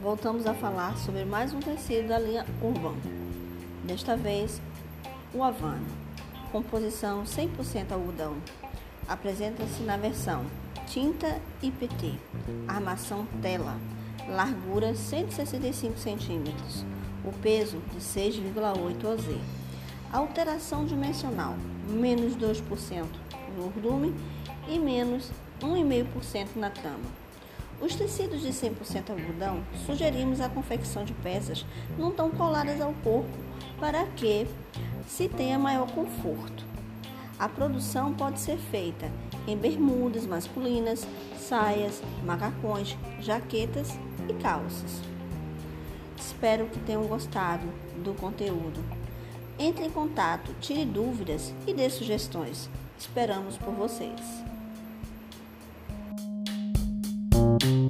voltamos a falar sobre mais um tecido da linha Urban. Desta vez, o Havana, composição 100% algodão. Apresenta-se na versão tinta IPT, armação tela, largura 165 cm, o peso de 6,8 OZ. Alteração dimensional, menos 2% no volume e menos 1,5% na trama. Os tecidos de 100% algodão sugerimos a confecção de peças não tão coladas ao corpo para que se tenha maior conforto. A produção pode ser feita em bermudas masculinas, saias, macacões, jaquetas e calças. Espero que tenham gostado do conteúdo. Entre em contato, tire dúvidas e dê sugestões. Esperamos por vocês. Thank you.